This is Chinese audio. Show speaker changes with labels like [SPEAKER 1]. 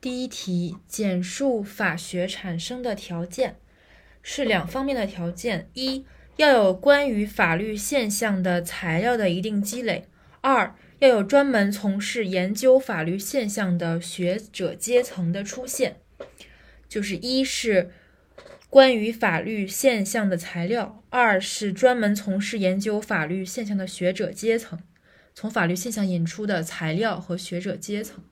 [SPEAKER 1] 第一题简述法学产生的条件。是两方面的条件。一要有关于法律现象的材料的一定积累。二要有专门从事研究法律现象的学者阶层的出现。就是一是关于法律现象的材料。二是专门从事研究法律现象的学者阶层从法律现象引出的材料和学者阶层。